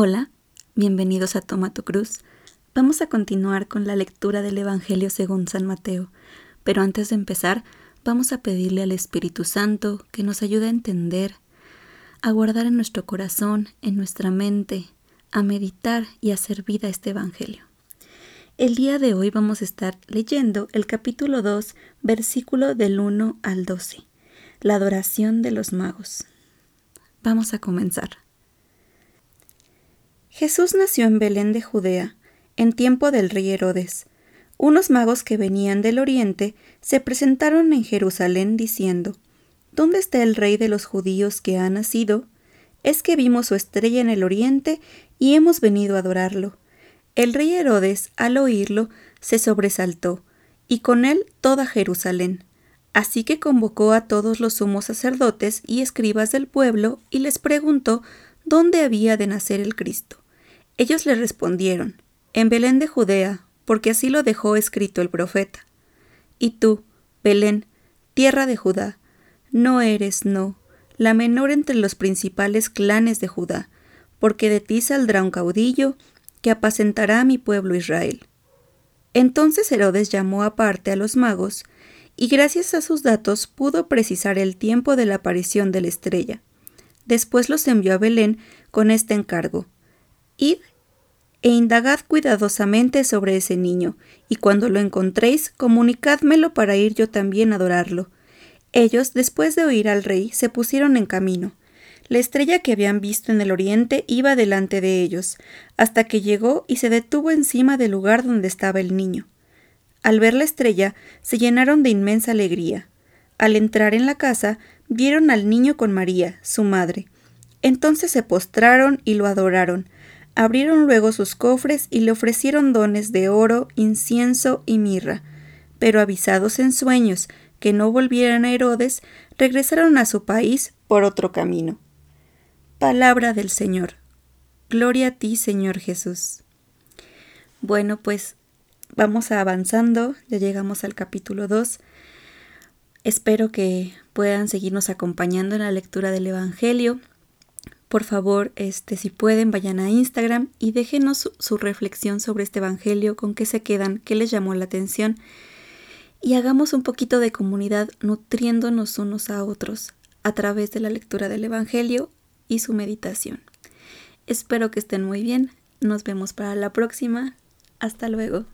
Hola, bienvenidos a Toma tu Cruz. Vamos a continuar con la lectura del Evangelio según San Mateo, pero antes de empezar, vamos a pedirle al Espíritu Santo que nos ayude a entender, a guardar en nuestro corazón, en nuestra mente, a meditar y a hacer vida este Evangelio. El día de hoy vamos a estar leyendo el capítulo 2, versículo del 1 al 12, la adoración de los magos. Vamos a comenzar. Jesús nació en Belén de Judea, en tiempo del rey Herodes. Unos magos que venían del oriente se presentaron en Jerusalén diciendo, ¿Dónde está el rey de los judíos que ha nacido? Es que vimos su estrella en el oriente y hemos venido a adorarlo. El rey Herodes, al oírlo, se sobresaltó, y con él toda Jerusalén. Así que convocó a todos los sumos sacerdotes y escribas del pueblo y les preguntó dónde había de nacer el Cristo. Ellos le respondieron, En Belén de Judea, porque así lo dejó escrito el profeta. Y tú, Belén, tierra de Judá, no eres, no, la menor entre los principales clanes de Judá, porque de ti saldrá un caudillo que apacentará a mi pueblo Israel. Entonces Herodes llamó aparte a los magos, y gracias a sus datos pudo precisar el tiempo de la aparición de la estrella. Después los envió a Belén con este encargo. Id e indagad cuidadosamente sobre ese niño, y cuando lo encontréis, comunicádmelo para ir yo también a adorarlo. Ellos, después de oír al rey, se pusieron en camino. La estrella que habían visto en el oriente iba delante de ellos, hasta que llegó y se detuvo encima del lugar donde estaba el niño. Al ver la estrella, se llenaron de inmensa alegría. Al entrar en la casa, vieron al niño con María, su madre. Entonces se postraron y lo adoraron. Abrieron luego sus cofres y le ofrecieron dones de oro, incienso y mirra. Pero avisados en sueños que no volvieran a Herodes, regresaron a su país por otro camino. Palabra del Señor. Gloria a ti, Señor Jesús. Bueno, pues vamos avanzando, ya llegamos al capítulo 2. Espero que puedan seguirnos acompañando en la lectura del Evangelio. Por favor, este, si pueden, vayan a Instagram y déjenos su, reflexión sobre este Evangelio, con qué se quedan, qué les llamó la atención y hagamos un poquito de comunidad nutriéndonos unos a otros a través de la lectura del Evangelio y su meditación. Espero que estén muy bien. Nos vemos para la próxima. Hasta luego.